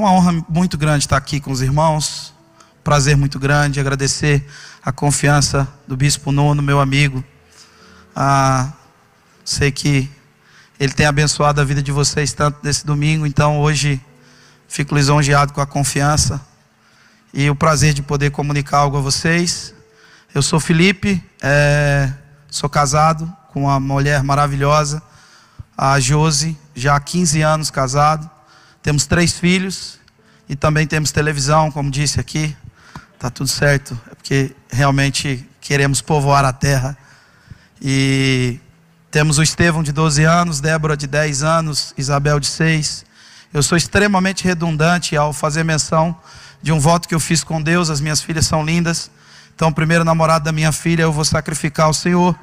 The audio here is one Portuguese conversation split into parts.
uma honra muito grande estar aqui com os irmãos. Prazer muito grande agradecer a confiança do Bispo Nuno, meu amigo. Ah, sei que ele tem abençoado a vida de vocês tanto nesse domingo, então hoje fico lisonjeado com a confiança e o prazer de poder comunicar algo a vocês. Eu sou Felipe, é, sou casado com uma mulher maravilhosa, a Josi, já há 15 anos casado. Temos três filhos e também temos televisão, como disse aqui. Tá tudo certo, é porque realmente queremos povoar a terra. E temos o Estevão de 12 anos, Débora de 10 anos, Isabel de 6. Eu sou extremamente redundante ao fazer menção de um voto que eu fiz com Deus, as minhas filhas são lindas. Então, o primeiro namorado da minha filha eu vou sacrificar ao Senhor.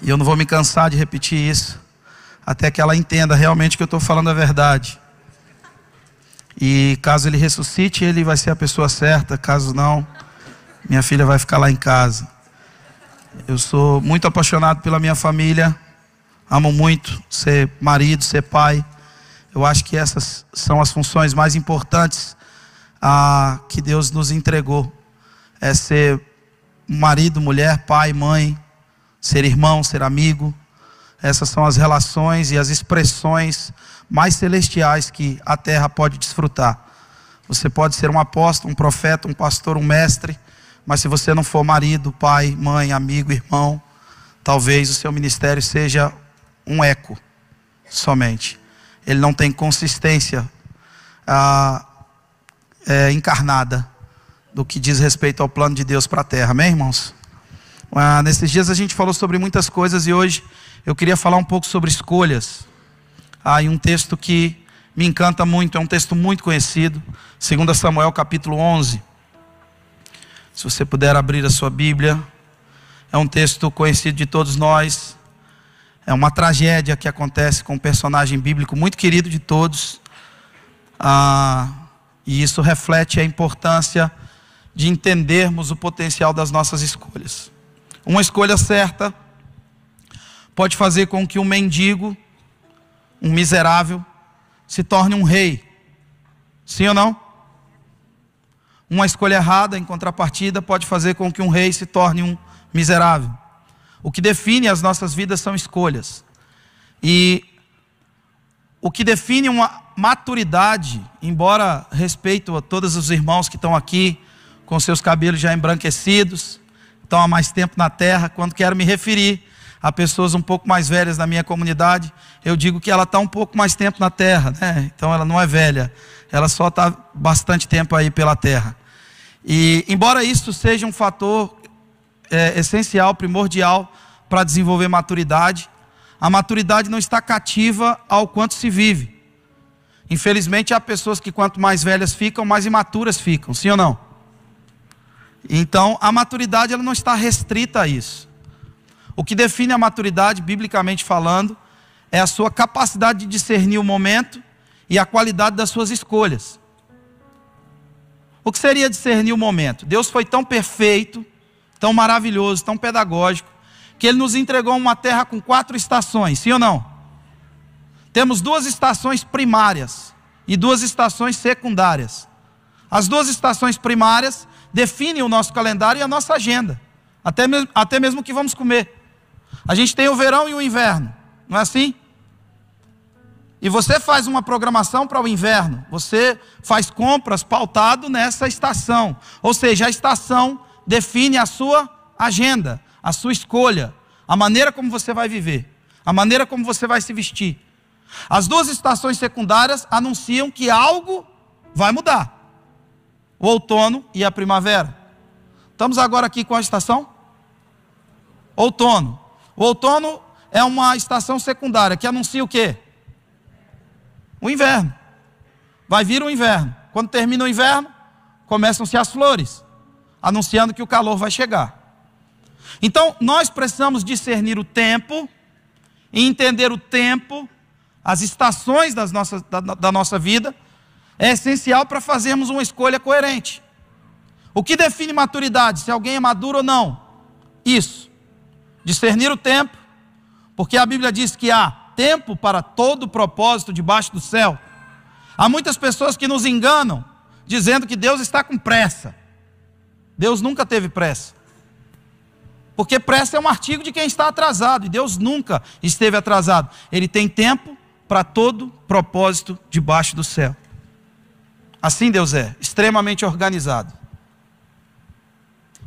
E eu não vou me cansar de repetir isso, até que ela entenda realmente que eu estou falando a verdade. E caso ele ressuscite, ele vai ser a pessoa certa, caso não, minha filha vai ficar lá em casa. Eu sou muito apaixonado pela minha família, amo muito ser marido, ser pai. Eu acho que essas são as funções mais importantes ah, que Deus nos entregou. É ser marido, mulher, pai, mãe, ser irmão, ser amigo. Essas são as relações e as expressões mais celestiais que a terra pode desfrutar. Você pode ser um apóstolo, um profeta, um pastor, um mestre, mas se você não for marido, pai, mãe, amigo, irmão, talvez o seu ministério seja um eco somente. Ele não tem consistência. Ah, é, encarnada do que diz respeito ao plano de Deus para a terra, amém, irmãos? Ah, nesses dias a gente falou sobre muitas coisas e hoje eu queria falar um pouco sobre escolhas. Ah, e um texto que me encanta muito, é um texto muito conhecido, 2 Samuel capítulo 11. Se você puder abrir a sua Bíblia, é um texto conhecido de todos nós. É uma tragédia que acontece com um personagem bíblico muito querido de todos. Ah, e isso reflete a importância de entendermos o potencial das nossas escolhas. Uma escolha certa pode fazer com que um mendigo, um miserável, se torne um rei. Sim ou não? Uma escolha errada, em contrapartida, pode fazer com que um rei se torne um miserável. O que define as nossas vidas são escolhas. E o que define uma maturidade, embora respeito a todos os irmãos que estão aqui com seus cabelos já embranquecidos, estão há mais tempo na terra, quando quero me referir a pessoas um pouco mais velhas da minha comunidade, eu digo que ela está um pouco mais tempo na terra, né? então ela não é velha, ela só está bastante tempo aí pela terra. E embora isso seja um fator é, essencial, primordial para desenvolver maturidade, a maturidade não está cativa ao quanto se vive. Infelizmente, há pessoas que quanto mais velhas ficam, mais imaturas ficam, sim ou não? Então, a maturidade ela não está restrita a isso. O que define a maturidade, biblicamente falando, é a sua capacidade de discernir o momento e a qualidade das suas escolhas. O que seria discernir o momento? Deus foi tão perfeito, tão maravilhoso, tão pedagógico, que ele nos entregou uma terra com quatro estações, sim ou não? Temos duas estações primárias e duas estações secundárias. As duas estações primárias definem o nosso calendário e a nossa agenda, até mesmo, até mesmo o que vamos comer. A gente tem o verão e o inverno, não é assim? E você faz uma programação para o inverno, você faz compras pautado nessa estação, ou seja, a estação define a sua agenda a sua escolha, a maneira como você vai viver, a maneira como você vai se vestir. As duas estações secundárias anunciam que algo vai mudar: o outono e a primavera. Estamos agora aqui com a estação outono. O outono é uma estação secundária que anuncia o quê? O inverno. Vai vir o inverno. Quando termina o inverno, começam-se as flores, anunciando que o calor vai chegar. Então, nós precisamos discernir o tempo e entender o tempo, as estações das nossas, da, da nossa vida, é essencial para fazermos uma escolha coerente. O que define maturidade? Se alguém é maduro ou não? Isso. Discernir o tempo, porque a Bíblia diz que há tempo para todo propósito debaixo do céu. Há muitas pessoas que nos enganam, dizendo que Deus está com pressa. Deus nunca teve pressa. Porque pressa é um artigo de quem está atrasado, e Deus nunca esteve atrasado. Ele tem tempo para todo propósito debaixo do céu. Assim Deus é, extremamente organizado.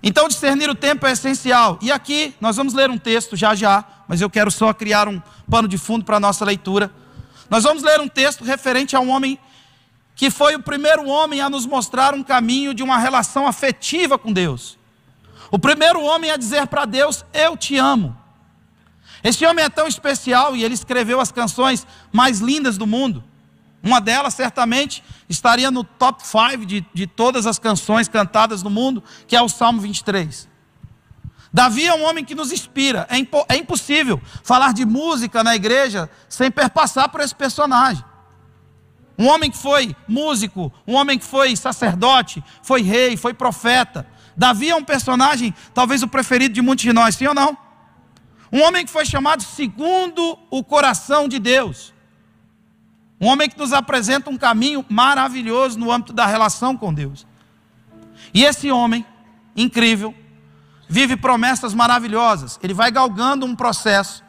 Então, discernir o tempo é essencial. E aqui nós vamos ler um texto já já, mas eu quero só criar um pano de fundo para a nossa leitura. Nós vamos ler um texto referente a um homem que foi o primeiro homem a nos mostrar um caminho de uma relação afetiva com Deus. O primeiro homem a dizer para Deus: Eu te amo. Esse homem é tão especial e ele escreveu as canções mais lindas do mundo. Uma delas, certamente, estaria no top 5 de, de todas as canções cantadas no mundo, que é o Salmo 23. Davi é um homem que nos inspira. É, impo é impossível falar de música na igreja sem perpassar por esse personagem. Um homem que foi músico, um homem que foi sacerdote, foi rei, foi profeta. Davi é um personagem, talvez o preferido de muitos de nós, sim ou não? Um homem que foi chamado segundo o coração de Deus. Um homem que nos apresenta um caminho maravilhoso no âmbito da relação com Deus. E esse homem, incrível, vive promessas maravilhosas. Ele vai galgando um processo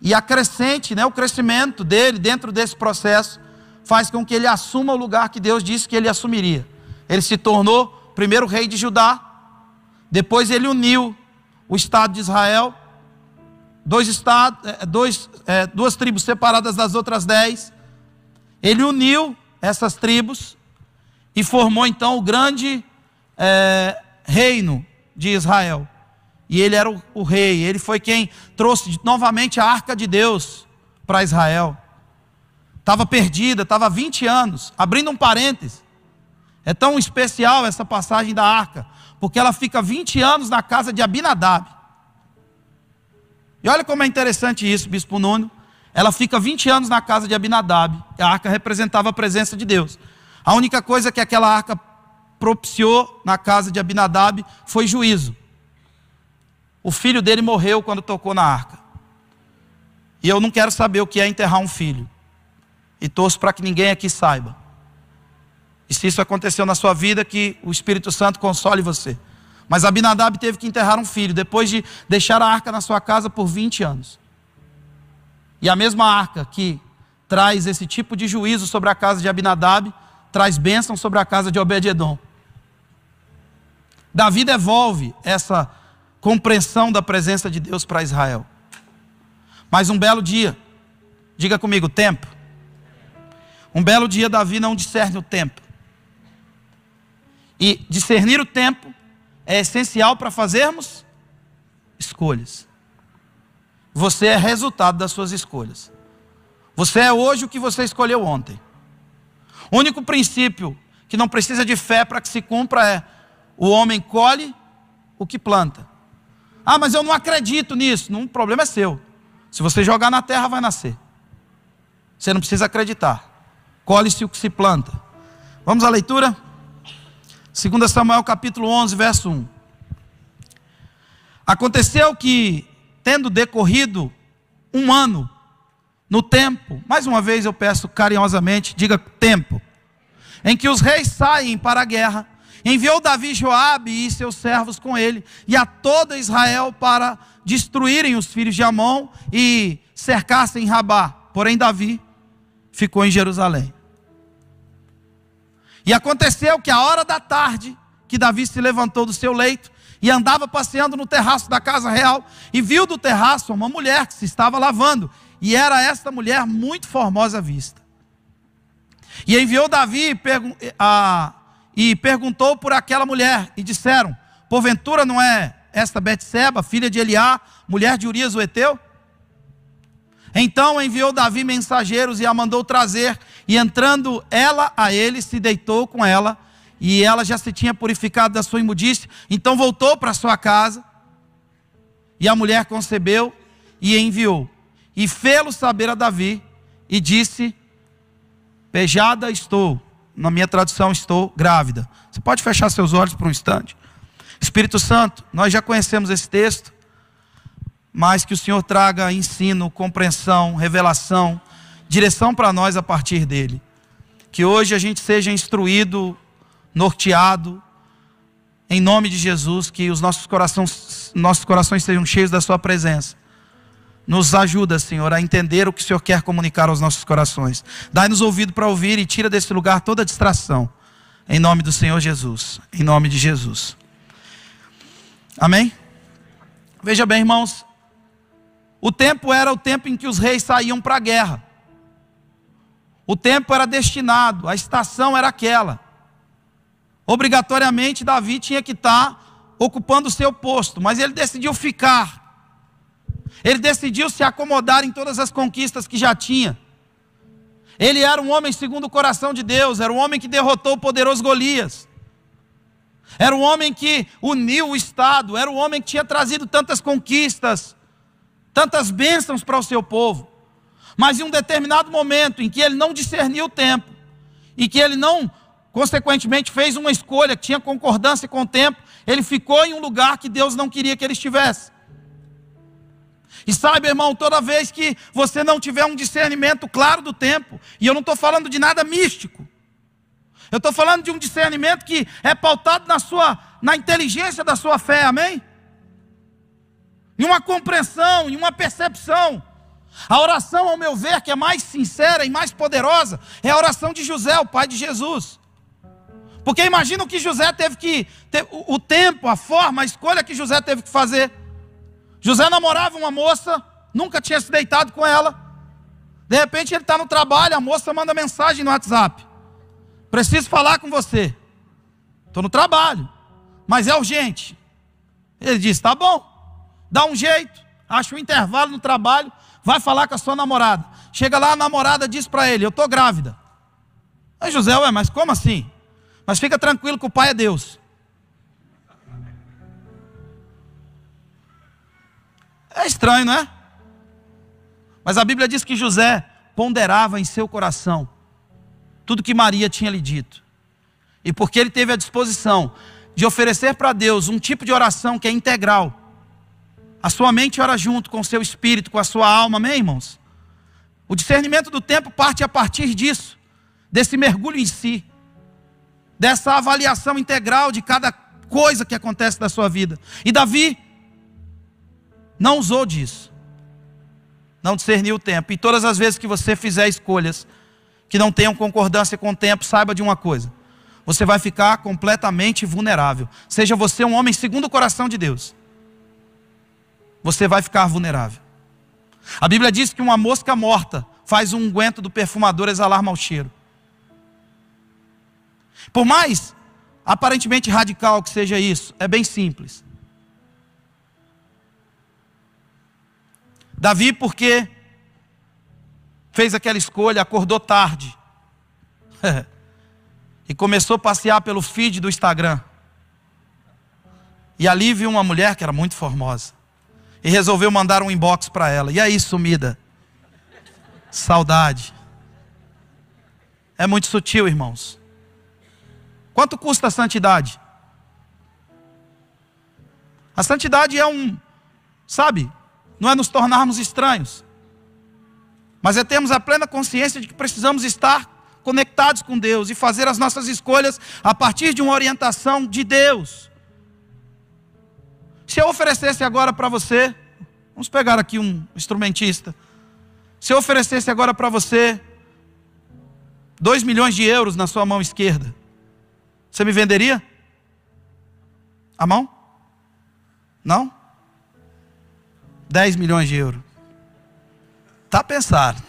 e a crescente, né, o crescimento dele dentro desse processo faz com que ele assuma o lugar que Deus disse que ele assumiria. Ele se tornou primeiro rei de Judá, depois ele uniu o estado de Israel, dois estados, é, dois, é, duas tribos separadas das outras dez. Ele uniu essas tribos e formou então o grande é, reino de Israel. E ele era o, o rei, ele foi quem trouxe novamente a arca de Deus para Israel. Estava perdida, estava há 20 anos. Abrindo um parêntese. É tão especial essa passagem da arca, porque ela fica 20 anos na casa de Abinadab. E olha como é interessante isso, Bispo Nuno. Ela fica 20 anos na casa de Abinadab. A arca representava a presença de Deus. A única coisa que aquela arca propiciou na casa de Abinadab foi juízo. O filho dele morreu quando tocou na arca. E eu não quero saber o que é enterrar um filho. E torço para que ninguém aqui saiba. E se isso aconteceu na sua vida, que o Espírito Santo console você. Mas Abinadab teve que enterrar um filho, depois de deixar a arca na sua casa por 20 anos. E a mesma arca que traz esse tipo de juízo sobre a casa de Abinadab, traz bênção sobre a casa de Obed-Edom. Davi devolve essa compreensão da presença de Deus para Israel. Mas um belo dia, diga comigo, tempo. Um belo dia, Davi não discerne o tempo. E discernir o tempo é essencial para fazermos escolhas. Você é resultado das suas escolhas. Você é hoje o que você escolheu ontem. O único princípio que não precisa de fé para que se cumpra é o homem colhe o que planta. Ah, mas eu não acredito nisso. Não, o problema é seu. Se você jogar na terra, vai nascer. Você não precisa acreditar. Colhe-se o que se planta. Vamos à leitura? 2 Samuel capítulo 11, verso 1. Aconteceu que, tendo decorrido um ano, no tempo, mais uma vez eu peço carinhosamente, diga tempo, em que os reis saem para a guerra, enviou Davi Joabe e seus servos com ele, e a toda Israel para destruírem os filhos de Amon e cercassem Rabá. Porém, Davi ficou em Jerusalém. E aconteceu que a hora da tarde, que Davi se levantou do seu leito e andava passeando no terraço da casa real, e viu do terraço uma mulher que se estava lavando, e era esta mulher muito formosa à vista. E enviou Davi a e perguntou por aquela mulher, e disseram: Porventura não é esta Betseba, filha de Eliá, mulher de Urias o Eteu? Então enviou Davi mensageiros e a mandou trazer, e entrando ela a ele, se deitou com ela, e ela já se tinha purificado da sua imundícia, então voltou para sua casa, e a mulher concebeu e enviou, e fê-lo saber a Davi, e disse: Pejada estou, na minha tradução, estou grávida. Você pode fechar seus olhos por um instante. Espírito Santo, nós já conhecemos esse texto, mas que o Senhor traga ensino, compreensão, revelação, direção para nós a partir dele. Que hoje a gente seja instruído, norteado, em nome de Jesus, que os nossos corações, nossos corações sejam cheios da Sua presença. Nos ajuda, Senhor, a entender o que o Senhor quer comunicar aos nossos corações. Dai-nos ouvido para ouvir e tira desse lugar toda distração. Em nome do Senhor Jesus. Em nome de Jesus. Amém? Veja bem, irmãos. O tempo era o tempo em que os reis saíam para a guerra. O tempo era destinado, a estação era aquela. Obrigatoriamente, Davi tinha que estar ocupando o seu posto, mas ele decidiu ficar. Ele decidiu se acomodar em todas as conquistas que já tinha. Ele era um homem segundo o coração de Deus, era um homem que derrotou o poderoso Golias. Era um homem que uniu o Estado, era um homem que tinha trazido tantas conquistas, tantas bênçãos para o seu povo. Mas em um determinado momento em que ele não discerniu o tempo, e que ele não, consequentemente, fez uma escolha que tinha concordância com o tempo, ele ficou em um lugar que Deus não queria que ele estivesse. E sabe, irmão, toda vez que você não tiver um discernimento claro do tempo, e eu não estou falando de nada místico, eu estou falando de um discernimento que é pautado na sua, na inteligência da sua fé, amém? Em uma compreensão, em uma percepção. A oração, ao meu ver, que é mais sincera e mais poderosa, é a oração de José, o pai de Jesus. Porque imagina o que José teve que, o tempo, a forma, a escolha que José teve que fazer. José namorava uma moça, nunca tinha se deitado com ela. De repente ele está no trabalho, a moça manda mensagem no WhatsApp. Preciso falar com você. Estou no trabalho, mas é urgente. Ele disse: Tá bom, dá um jeito, acha um intervalo no trabalho, vai falar com a sua namorada. Chega lá, a namorada diz para ele: Eu estou grávida. Aí José, ué, mas como assim? Mas fica tranquilo que o pai é Deus. É estranho, não é? Mas a Bíblia diz que José ponderava em seu coração tudo que Maria tinha lhe dito. E porque ele teve a disposição de oferecer para Deus um tipo de oração que é integral. A sua mente ora junto com o seu espírito, com a sua alma, amém, irmãos? O discernimento do tempo parte a partir disso, desse mergulho em si, dessa avaliação integral de cada coisa que acontece na sua vida. E Davi não usou disso. Não discerniu o tempo. E todas as vezes que você fizer escolhas que não tenham concordância com o tempo, saiba de uma coisa: você vai ficar completamente vulnerável. Seja você um homem segundo o coração de Deus, você vai ficar vulnerável. A Bíblia diz que uma mosca morta faz um unguento do perfumador exalar mau cheiro. Por mais aparentemente radical que seja isso, é bem simples. Davi, porque fez aquela escolha, acordou tarde. e começou a passear pelo feed do Instagram. E ali viu uma mulher que era muito formosa. E resolveu mandar um inbox para ela. E aí, sumida? Saudade. É muito sutil, irmãos. Quanto custa a santidade? A santidade é um, sabe, não é nos tornarmos estranhos, mas é termos a plena consciência de que precisamos estar conectados com Deus e fazer as nossas escolhas a partir de uma orientação de Deus. Se eu oferecesse agora para você, vamos pegar aqui um instrumentista. Se eu oferecesse agora para você dois milhões de euros na sua mão esquerda, você me venderia? A mão? Não? 10 milhões de euros. Tá pensado.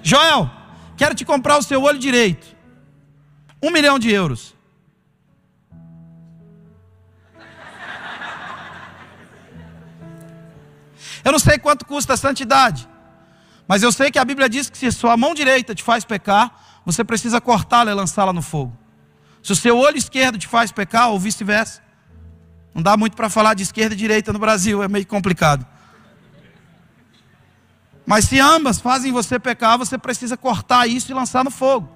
Joel, quero te comprar o seu olho direito. Um milhão de euros. Eu não sei quanto custa a santidade, mas eu sei que a Bíblia diz que se sua mão direita te faz pecar, você precisa cortá-la e lançá-la no fogo. Se o seu olho esquerdo te faz pecar, ou vice-versa, não dá muito para falar de esquerda e direita no Brasil, é meio complicado. Mas se ambas fazem você pecar, você precisa cortar isso e lançar no fogo.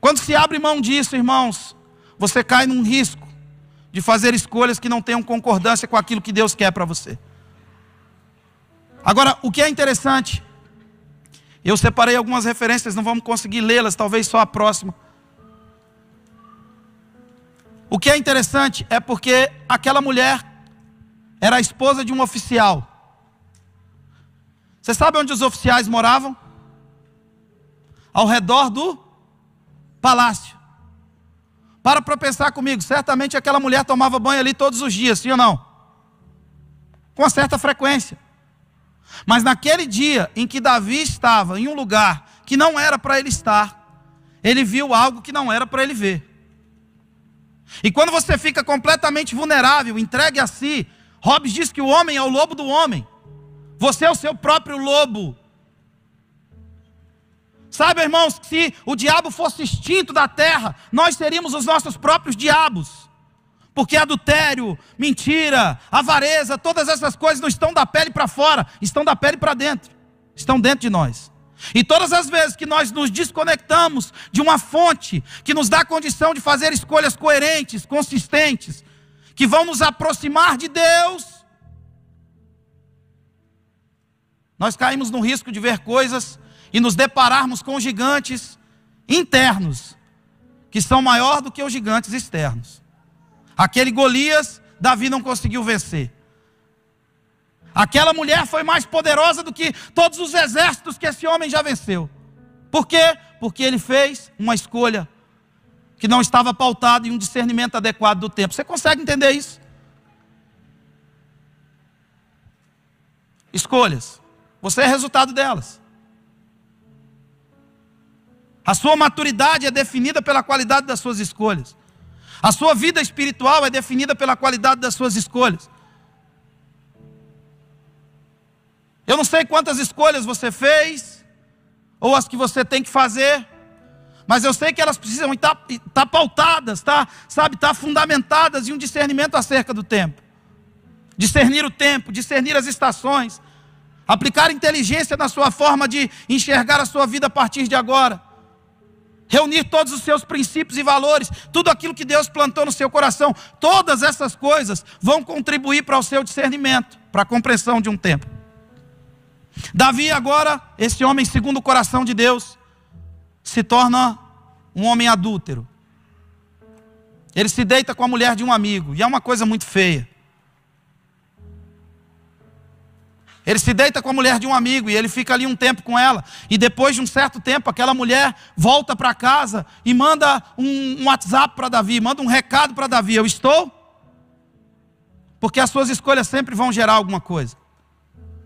Quando se abre mão disso, irmãos, você cai num risco de fazer escolhas que não tenham concordância com aquilo que Deus quer para você. Agora, o que é interessante, Eu separei algumas referências, não vamos conseguir lê-las, talvez só a próxima. O que é interessante é porque aquela mulher era a esposa de um oficial. Você sabe onde os oficiais moravam? Ao redor do palácio. Para para pensar comigo, certamente aquela mulher tomava banho ali todos os dias, sim ou não? Com certa frequência. Mas naquele dia em que Davi estava em um lugar que não era para ele estar, ele viu algo que não era para ele ver. E quando você fica completamente vulnerável, entregue a si, Hobbes diz que o homem é o lobo do homem. Você é o seu próprio lobo. Sabe, irmãos, se o diabo fosse extinto da terra, nós seríamos os nossos próprios diabos. Porque adultério, mentira, avareza, todas essas coisas não estão da pele para fora, estão da pele para dentro. Estão dentro de nós. E todas as vezes que nós nos desconectamos de uma fonte que nos dá condição de fazer escolhas coerentes, consistentes, que vão nos aproximar de Deus, nós caímos no risco de ver coisas e nos depararmos com gigantes internos, que são maior do que os gigantes externos. Aquele Golias, Davi não conseguiu vencer. Aquela mulher foi mais poderosa do que todos os exércitos que esse homem já venceu. Por quê? Porque ele fez uma escolha que não estava pautada em um discernimento adequado do tempo. Você consegue entender isso? Escolhas. Você é resultado delas. A sua maturidade é definida pela qualidade das suas escolhas. A sua vida espiritual é definida pela qualidade das suas escolhas. Eu não sei quantas escolhas você fez, ou as que você tem que fazer, mas eu sei que elas precisam estar, estar pautadas, estar, sabe, estar fundamentadas em um discernimento acerca do tempo. Discernir o tempo, discernir as estações, aplicar inteligência na sua forma de enxergar a sua vida a partir de agora. Reunir todos os seus princípios e valores, tudo aquilo que Deus plantou no seu coração, todas essas coisas vão contribuir para o seu discernimento, para a compreensão de um tempo. Davi, agora, esse homem segundo o coração de Deus, se torna um homem adúltero. Ele se deita com a mulher de um amigo, e é uma coisa muito feia. Ele se deita com a mulher de um amigo e ele fica ali um tempo com ela. E depois de um certo tempo, aquela mulher volta para casa e manda um, um WhatsApp para Davi, manda um recado para Davi: Eu estou? Porque as suas escolhas sempre vão gerar alguma coisa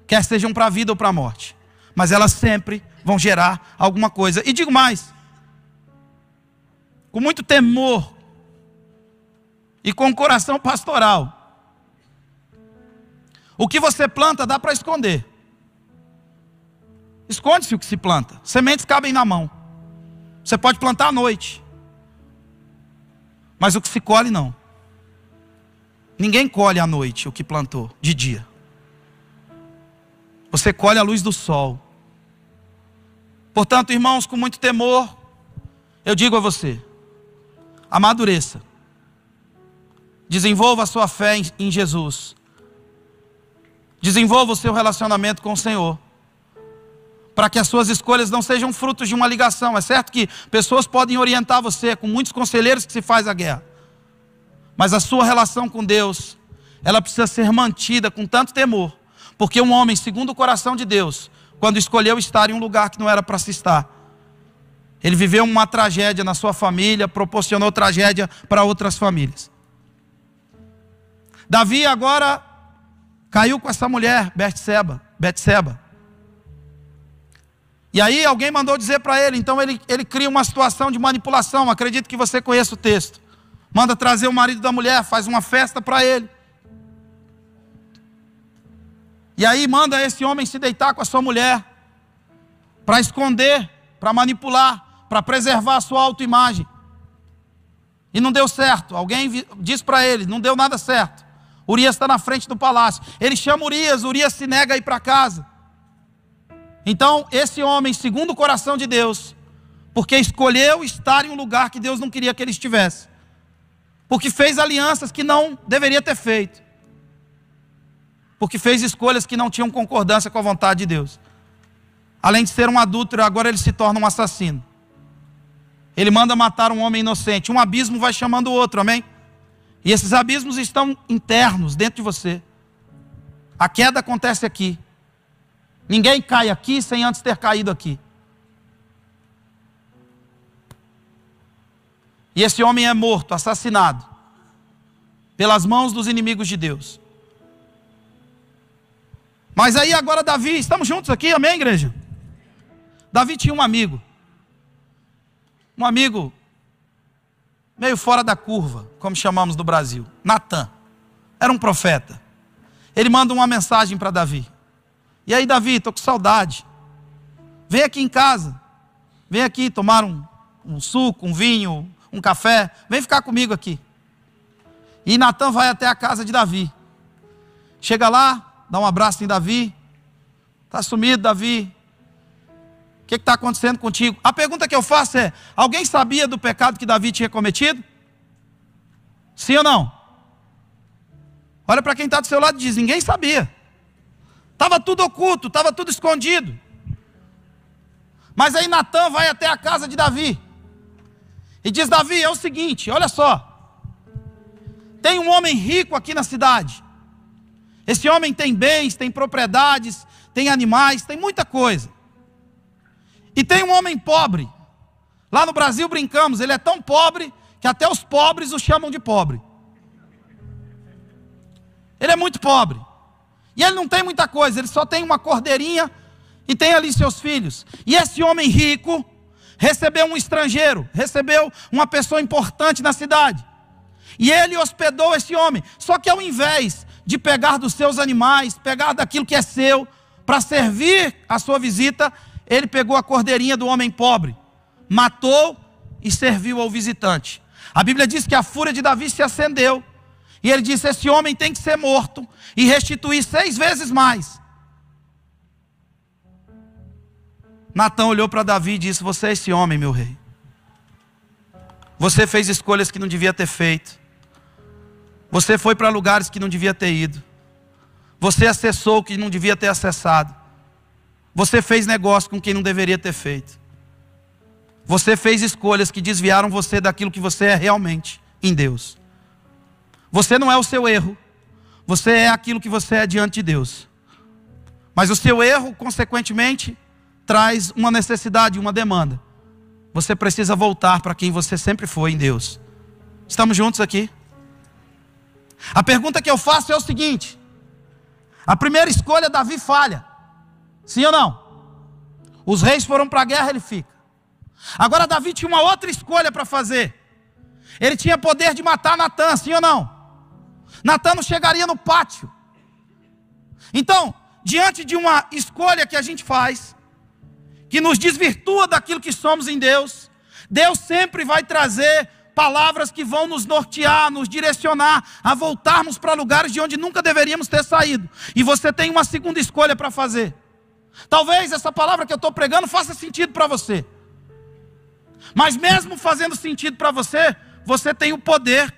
quer sejam para a vida ou para a morte, mas elas sempre vão gerar alguma coisa. E digo mais, com muito temor e com coração pastoral, o que você planta dá para esconder. Esconde-se o que se planta. Sementes cabem na mão. Você pode plantar à noite. Mas o que se colhe não. Ninguém colhe à noite o que plantou de dia. Você colhe a luz do sol. Portanto, irmãos, com muito temor, eu digo a você: amadureça. Desenvolva a sua fé em Jesus. Desenvolva o seu relacionamento com o Senhor. Para que as suas escolhas não sejam frutos de uma ligação. É certo que pessoas podem orientar você, com muitos conselheiros que se faz a guerra. Mas a sua relação com Deus, ela precisa ser mantida com tanto temor porque um homem, segundo o coração de Deus, quando escolheu estar em um lugar que não era para se estar, ele viveu uma tragédia na sua família, proporcionou tragédia para outras famílias. Davi agora caiu com essa mulher, Betseba, Betseba. E aí alguém mandou dizer para ele, então ele, ele cria uma situação de manipulação, acredito que você conheça o texto. Manda trazer o marido da mulher, faz uma festa para ele. E aí manda esse homem se deitar com a sua mulher, para esconder, para manipular, para preservar a sua autoimagem. E não deu certo. Alguém disse para ele, não deu nada certo. Urias está na frente do palácio. Ele chama Urias, Urias se nega a ir para casa. Então, esse homem, segundo o coração de Deus, porque escolheu estar em um lugar que Deus não queria que ele estivesse, porque fez alianças que não deveria ter feito, porque fez escolhas que não tinham concordância com a vontade de Deus. Além de ser um adúltero, agora ele se torna um assassino. Ele manda matar um homem inocente. Um abismo vai chamando o outro, amém? E esses abismos estão internos, dentro de você. A queda acontece aqui. Ninguém cai aqui sem antes ter caído aqui. E esse homem é morto, assassinado, pelas mãos dos inimigos de Deus. Mas aí agora Davi, estamos juntos aqui, amém, igreja? Davi tinha um amigo, um amigo meio fora da curva, como chamamos no Brasil, Natan, era um profeta. Ele manda uma mensagem para Davi. E aí, Davi, estou com saudade. Vem aqui em casa. Vem aqui tomar um, um suco, um vinho, um café. Vem ficar comigo aqui. E Natan vai até a casa de Davi. Chega lá, dá um abraço em Davi. Está sumido, Davi. O que está acontecendo contigo? A pergunta que eu faço é: alguém sabia do pecado que Davi tinha cometido? Sim ou não? Olha para quem está do seu lado e diz: ninguém sabia. Estava tudo oculto, estava tudo escondido. Mas aí Natan vai até a casa de Davi. E diz: Davi, é o seguinte, olha só. Tem um homem rico aqui na cidade. Esse homem tem bens, tem propriedades, tem animais, tem muita coisa. E tem um homem pobre. Lá no Brasil brincamos, ele é tão pobre que até os pobres o chamam de pobre. Ele é muito pobre. E ele não tem muita coisa, ele só tem uma cordeirinha e tem ali seus filhos. E esse homem rico recebeu um estrangeiro, recebeu uma pessoa importante na cidade. E ele hospedou esse homem. Só que ao invés de pegar dos seus animais, pegar daquilo que é seu, para servir a sua visita, ele pegou a cordeirinha do homem pobre, matou e serviu ao visitante. A Bíblia diz que a fúria de Davi se acendeu. E ele disse: Esse homem tem que ser morto e restituir seis vezes mais. Natão olhou para Davi e disse: Você é esse homem, meu rei. Você fez escolhas que não devia ter feito. Você foi para lugares que não devia ter ido. Você acessou o que não devia ter acessado. Você fez negócio com quem não deveria ter feito. Você fez escolhas que desviaram você daquilo que você é realmente em Deus. Você não é o seu erro. Você é aquilo que você é diante de Deus. Mas o seu erro, consequentemente, traz uma necessidade, uma demanda. Você precisa voltar para quem você sempre foi em Deus. Estamos juntos aqui? A pergunta que eu faço é o seguinte: a primeira escolha, Davi falha. Sim ou não? Os reis foram para a guerra, ele fica. Agora, Davi tinha uma outra escolha para fazer. Ele tinha poder de matar Natan, sim ou não? Natan não chegaria no pátio. Então, diante de uma escolha que a gente faz, que nos desvirtua daquilo que somos em Deus, Deus sempre vai trazer palavras que vão nos nortear, nos direcionar a voltarmos para lugares de onde nunca deveríamos ter saído. E você tem uma segunda escolha para fazer. Talvez essa palavra que eu estou pregando faça sentido para você. Mas mesmo fazendo sentido para você, você tem o poder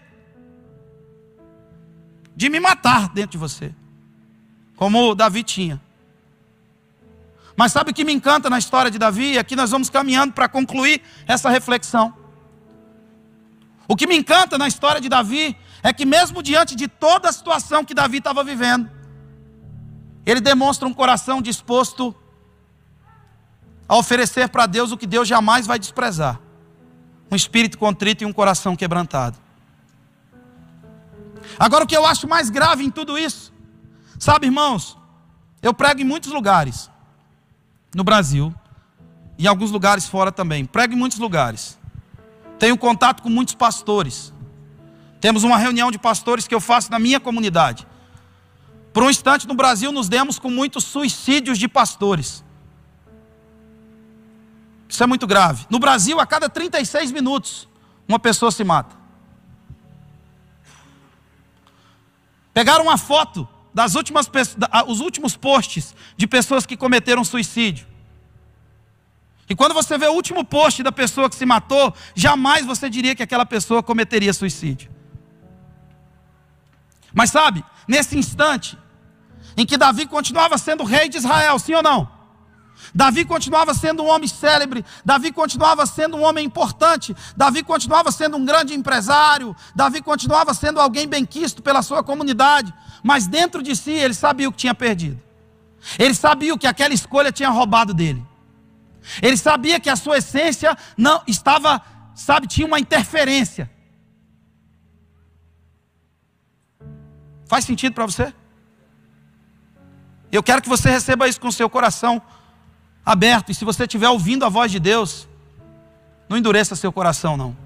de me matar dentro de você, como Davi tinha. Mas sabe o que me encanta na história de Davi? Aqui nós vamos caminhando para concluir essa reflexão. O que me encanta na história de Davi é que, mesmo diante de toda a situação que Davi estava vivendo, ele demonstra um coração disposto a oferecer para Deus o que Deus jamais vai desprezar: um espírito contrito e um coração quebrantado. Agora, o que eu acho mais grave em tudo isso, sabe, irmãos, eu prego em muitos lugares, no Brasil, e em alguns lugares fora também, prego em muitos lugares, tenho contato com muitos pastores, temos uma reunião de pastores que eu faço na minha comunidade. Por um instante no Brasil nos demos com muitos suicídios de pastores. Isso é muito grave. No Brasil, a cada 36 minutos, uma pessoa se mata. Pegaram uma foto das últimas os últimos posts de pessoas que cometeram suicídio. E quando você vê o último post da pessoa que se matou, jamais você diria que aquela pessoa cometeria suicídio. Mas sabe, nesse instante em que Davi continuava sendo rei de Israel, sim ou não? Davi continuava sendo um homem célebre, Davi continuava sendo um homem importante, Davi continuava sendo um grande empresário, Davi continuava sendo alguém benquisto pela sua comunidade, mas dentro de si ele sabia o que tinha perdido. Ele sabia o que aquela escolha tinha roubado dele. Ele sabia que a sua essência não estava, sabe, tinha uma interferência. Faz sentido para você? Eu quero que você receba isso com o seu coração aberto. E se você estiver ouvindo a voz de Deus, não endureça seu coração, não.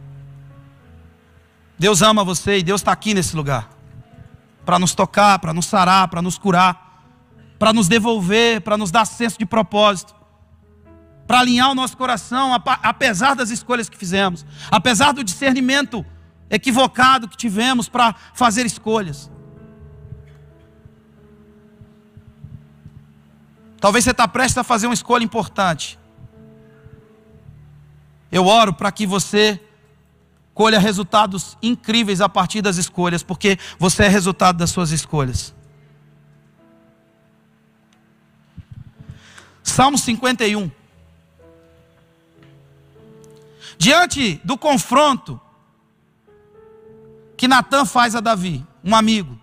Deus ama você e Deus está aqui nesse lugar para nos tocar, para nos sarar, para nos curar, para nos devolver, para nos dar senso de propósito, para alinhar o nosso coração, apesar das escolhas que fizemos, apesar do discernimento equivocado que tivemos para fazer escolhas. Talvez você está prestes a fazer uma escolha importante. Eu oro para que você colha resultados incríveis a partir das escolhas, porque você é resultado das suas escolhas. Salmo 51. Diante do confronto que Natan faz a Davi, um amigo.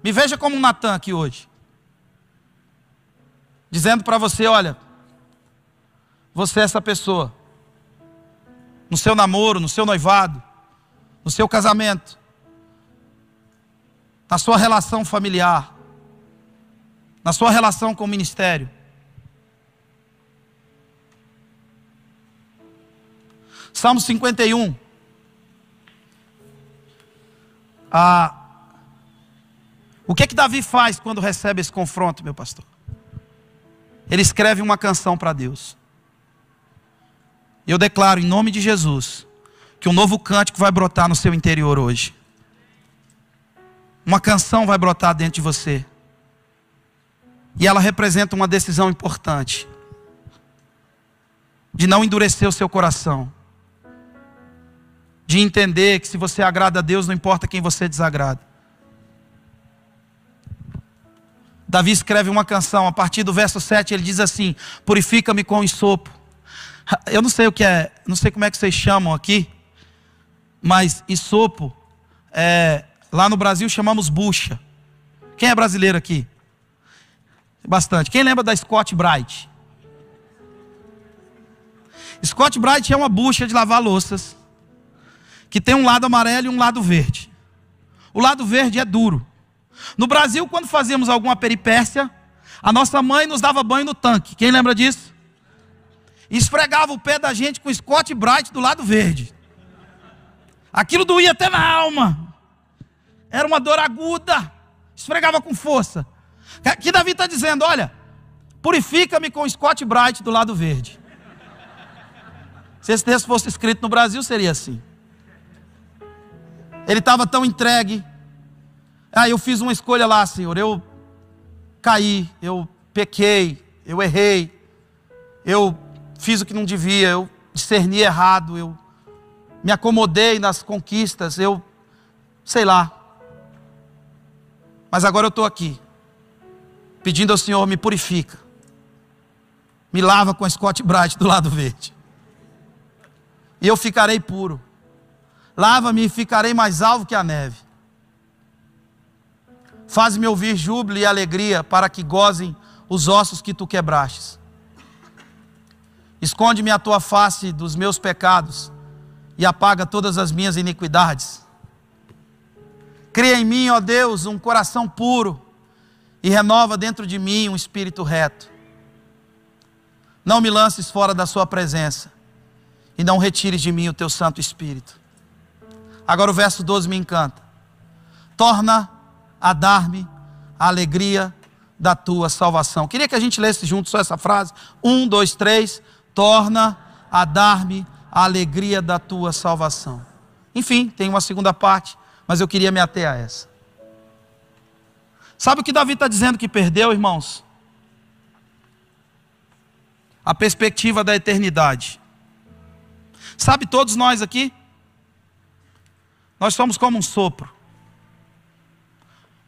Me veja como um Natan aqui hoje dizendo para você: olha, você é essa pessoa, no seu namoro, no seu noivado, no seu casamento, na sua relação familiar, na sua relação com o ministério. Salmo 51. Ah, o que é que Davi faz quando recebe esse confronto, meu pastor? Ele escreve uma canção para Deus. Eu declaro em nome de Jesus que um novo cântico vai brotar no seu interior hoje. Uma canção vai brotar dentro de você. E ela representa uma decisão importante de não endurecer o seu coração. De entender que se você agrada a Deus, não importa quem você desagrada. Davi escreve uma canção, a partir do verso 7 ele diz assim: Purifica-me com isopo. Eu não sei o que é, não sei como é que vocês chamam aqui, mas isopo, é, lá no Brasil chamamos bucha. Quem é brasileiro aqui? Bastante. Quem lembra da Scott Bright? Scott Bright é uma bucha de lavar louças, que tem um lado amarelo e um lado verde. O lado verde é duro. No Brasil, quando fazíamos alguma peripécia, a nossa mãe nos dava banho no tanque. Quem lembra disso? esfregava o pé da gente com Scott Bright do lado verde. Aquilo doía até na alma. Era uma dor aguda. Esfregava com força. Aqui Davi está dizendo: olha, purifica-me com Scott Bright do lado verde. Se esse texto fosse escrito no Brasil, seria assim. Ele estava tão entregue, ah, eu fiz uma escolha lá, Senhor. Eu caí, eu pequei, eu errei, eu fiz o que não devia, eu discerni errado, eu me acomodei nas conquistas, eu sei lá. Mas agora eu estou aqui, pedindo ao Senhor, me purifica, me lava com a Scott Bright do lado verde, e eu ficarei puro. Lava-me e ficarei mais alvo que a neve. Faz-me ouvir júbilo e alegria, para que gozem os ossos que tu quebrastes. Esconde-me a tua face dos meus pecados e apaga todas as minhas iniquidades. Cria em mim, ó Deus, um coração puro e renova dentro de mim um espírito reto. Não me lances fora da Sua presença e não retires de mim o teu Santo Espírito. Agora o verso 12 me encanta. Torna a dar-me a alegria da tua salvação. Queria que a gente lesse junto só essa frase. Um, dois, três. Torna a dar-me a alegria da tua salvação. Enfim, tem uma segunda parte, mas eu queria me ater a essa. Sabe o que Davi está dizendo que perdeu, irmãos? A perspectiva da eternidade. Sabe todos nós aqui? Nós somos como um sopro.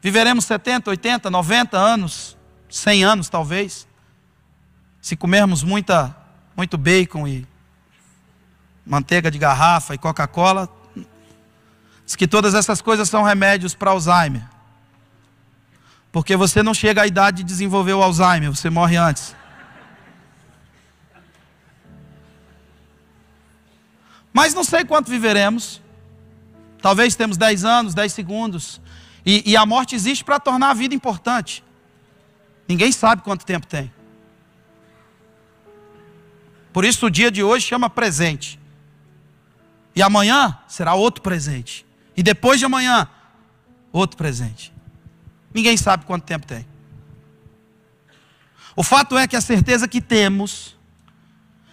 Viveremos 70, 80, 90 anos, 100 anos talvez. se comermos muita, muito bacon e manteiga de garrafa e Coca-Cola, diz que todas essas coisas são remédios para Alzheimer. Porque você não chega à idade de desenvolver o Alzheimer, você morre antes. Mas não sei quanto viveremos. Talvez temos 10 anos, 10 segundos. E, e a morte existe para tornar a vida importante. Ninguém sabe quanto tempo tem. Por isso o dia de hoje chama presente. E amanhã será outro presente. E depois de amanhã, outro presente. Ninguém sabe quanto tempo tem. O fato é que a certeza que temos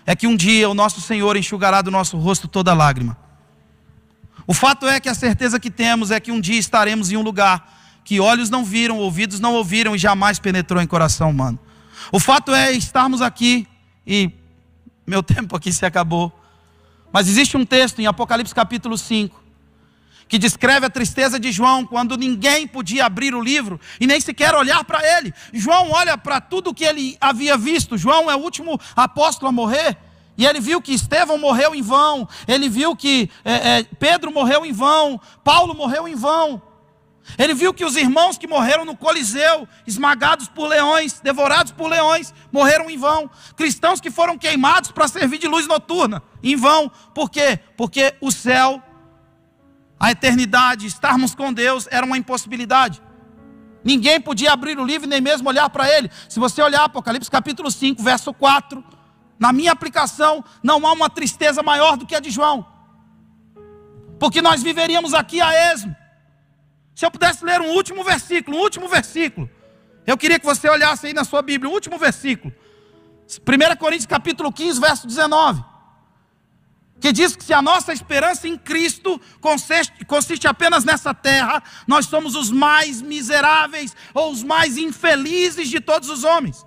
é que um dia o nosso Senhor enxugará do nosso rosto toda lágrima. O fato é que a certeza que temos é que um dia estaremos em um lugar que olhos não viram, ouvidos não ouviram e jamais penetrou em coração humano. O fato é estarmos aqui e meu tempo aqui se acabou. Mas existe um texto em Apocalipse capítulo 5 que descreve a tristeza de João quando ninguém podia abrir o livro e nem sequer olhar para ele. João olha para tudo que ele havia visto. João é o último apóstolo a morrer. E ele viu que Estevão morreu em vão, ele viu que é, é, Pedro morreu em vão, Paulo morreu em vão. Ele viu que os irmãos que morreram no Coliseu, esmagados por leões, devorados por leões, morreram em vão. Cristãos que foram queimados para servir de luz noturna, em vão. Por quê? Porque o céu a eternidade, estarmos com Deus era uma impossibilidade. Ninguém podia abrir o livro nem mesmo olhar para ele. Se você olhar Apocalipse capítulo 5, verso 4, na minha aplicação, não há uma tristeza maior do que a de João. Porque nós viveríamos aqui a esmo. Se eu pudesse ler um último versículo, um último versículo, eu queria que você olhasse aí na sua Bíblia, um último versículo. 1 Coríntios capítulo 15, verso 19 que diz que se a nossa esperança em Cristo consiste, consiste, apenas nessa terra, nós somos os mais miseráveis ou os mais infelizes de todos os homens.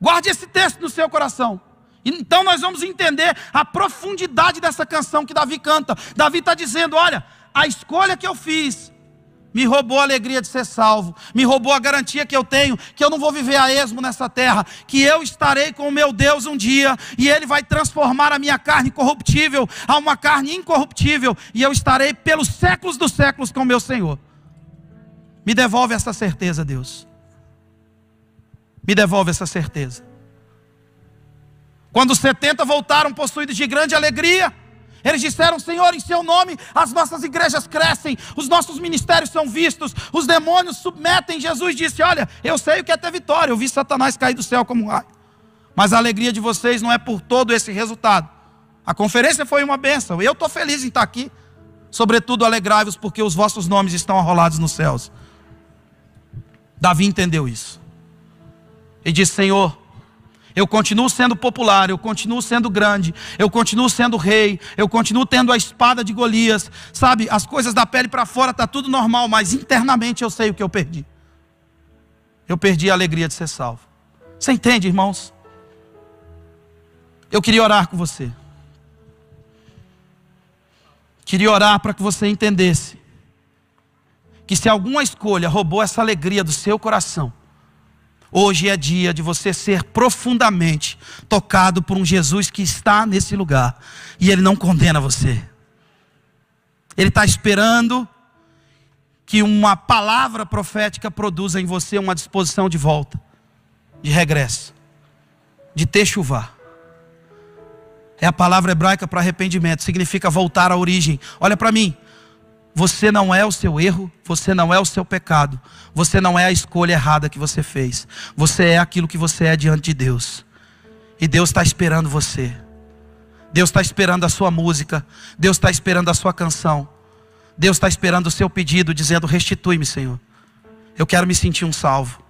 Guarde esse texto no seu coração. Então nós vamos entender a profundidade dessa canção que Davi canta. Davi está dizendo: olha, a escolha que eu fiz me roubou a alegria de ser salvo, me roubou a garantia que eu tenho, que eu não vou viver a esmo nessa terra, que eu estarei com o meu Deus um dia, e Ele vai transformar a minha carne corruptível a uma carne incorruptível, e eu estarei pelos séculos dos séculos com o meu Senhor. Me devolve essa certeza, Deus. Me devolve essa certeza. Quando os 70 voltaram possuídos de grande alegria, eles disseram: Senhor, em seu nome as nossas igrejas crescem, os nossos ministérios são vistos, os demônios submetem. Jesus disse: Olha, eu sei o que é ter vitória, eu vi Satanás cair do céu como raio. Mas a alegria de vocês não é por todo esse resultado. A conferência foi uma bênção, eu estou feliz em estar aqui. Sobretudo, alegrai-vos, porque os vossos nomes estão arrolados nos céus. Davi entendeu isso. E disse: Senhor, eu continuo sendo popular, eu continuo sendo grande, eu continuo sendo rei, eu continuo tendo a espada de Golias, sabe? As coisas da pele para fora tá tudo normal, mas internamente eu sei o que eu perdi. Eu perdi a alegria de ser salvo. Você entende, irmãos? Eu queria orar com você. Queria orar para que você entendesse que se alguma escolha roubou essa alegria do seu coração, Hoje é dia de você ser profundamente tocado por um Jesus que está nesse lugar e ele não condena você. Ele está esperando que uma palavra profética produza em você uma disposição de volta, de regresso, de techuvá. É a palavra hebraica para arrependimento, significa voltar à origem. Olha para mim, você não é o seu erro, você não é o seu pecado, você não é a escolha errada que você fez. Você é aquilo que você é diante de Deus. E Deus está esperando você. Deus está esperando a sua música. Deus está esperando a sua canção. Deus está esperando o seu pedido, dizendo: Restitui-me, Senhor. Eu quero me sentir um salvo.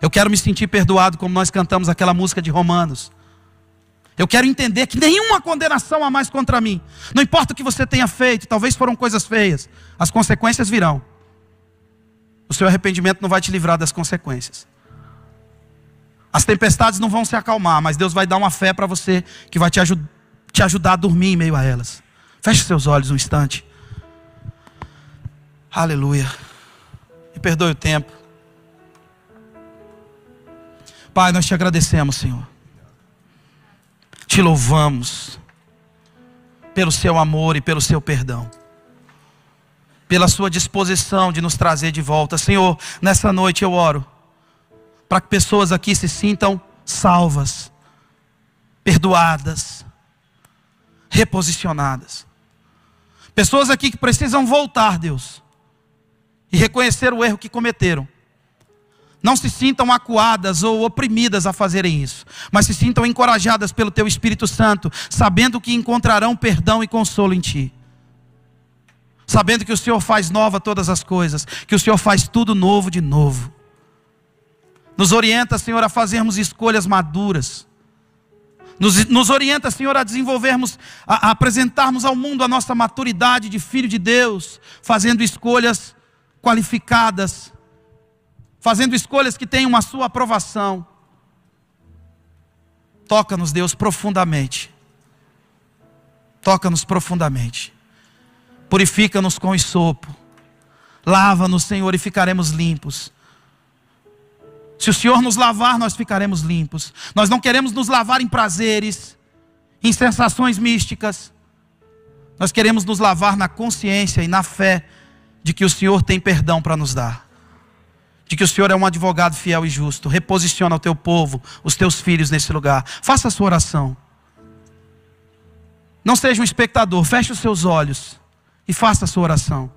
Eu quero me sentir perdoado, como nós cantamos aquela música de Romanos. Eu quero entender que nenhuma condenação há mais contra mim. Não importa o que você tenha feito, talvez foram coisas feias, as consequências virão. O seu arrependimento não vai te livrar das consequências. As tempestades não vão se acalmar, mas Deus vai dar uma fé para você que vai te, te ajudar a dormir em meio a elas. Feche seus olhos um instante. Aleluia. E perdoe o tempo. Pai, nós te agradecemos, Senhor. Te louvamos pelo seu amor e pelo seu perdão. Pela sua disposição de nos trazer de volta. Senhor, nessa noite eu oro para que pessoas aqui se sintam salvas, perdoadas, reposicionadas. Pessoas aqui que precisam voltar, Deus, e reconhecer o erro que cometeram. Não se sintam acuadas ou oprimidas a fazerem isso, mas se sintam encorajadas pelo Teu Espírito Santo, sabendo que encontrarão perdão e consolo em Ti. Sabendo que o Senhor faz nova todas as coisas, que o Senhor faz tudo novo de novo. Nos orienta, Senhor, a fazermos escolhas maduras. Nos, nos orienta, Senhor, a desenvolvermos, a, a apresentarmos ao mundo a nossa maturidade de filho de Deus, fazendo escolhas qualificadas, fazendo escolhas que tenham a sua aprovação. Toca-nos, Deus, profundamente. Toca-nos profundamente. Purifica-nos com sopo. Lava-nos, Senhor, e ficaremos limpos. Se o Senhor nos lavar, nós ficaremos limpos. Nós não queremos nos lavar em prazeres, em sensações místicas. Nós queremos nos lavar na consciência e na fé de que o Senhor tem perdão para nos dar. De que o Senhor é um advogado fiel e justo. Reposiciona o teu povo, os teus filhos nesse lugar. Faça a sua oração. Não seja um espectador, feche os seus olhos e faça a sua oração.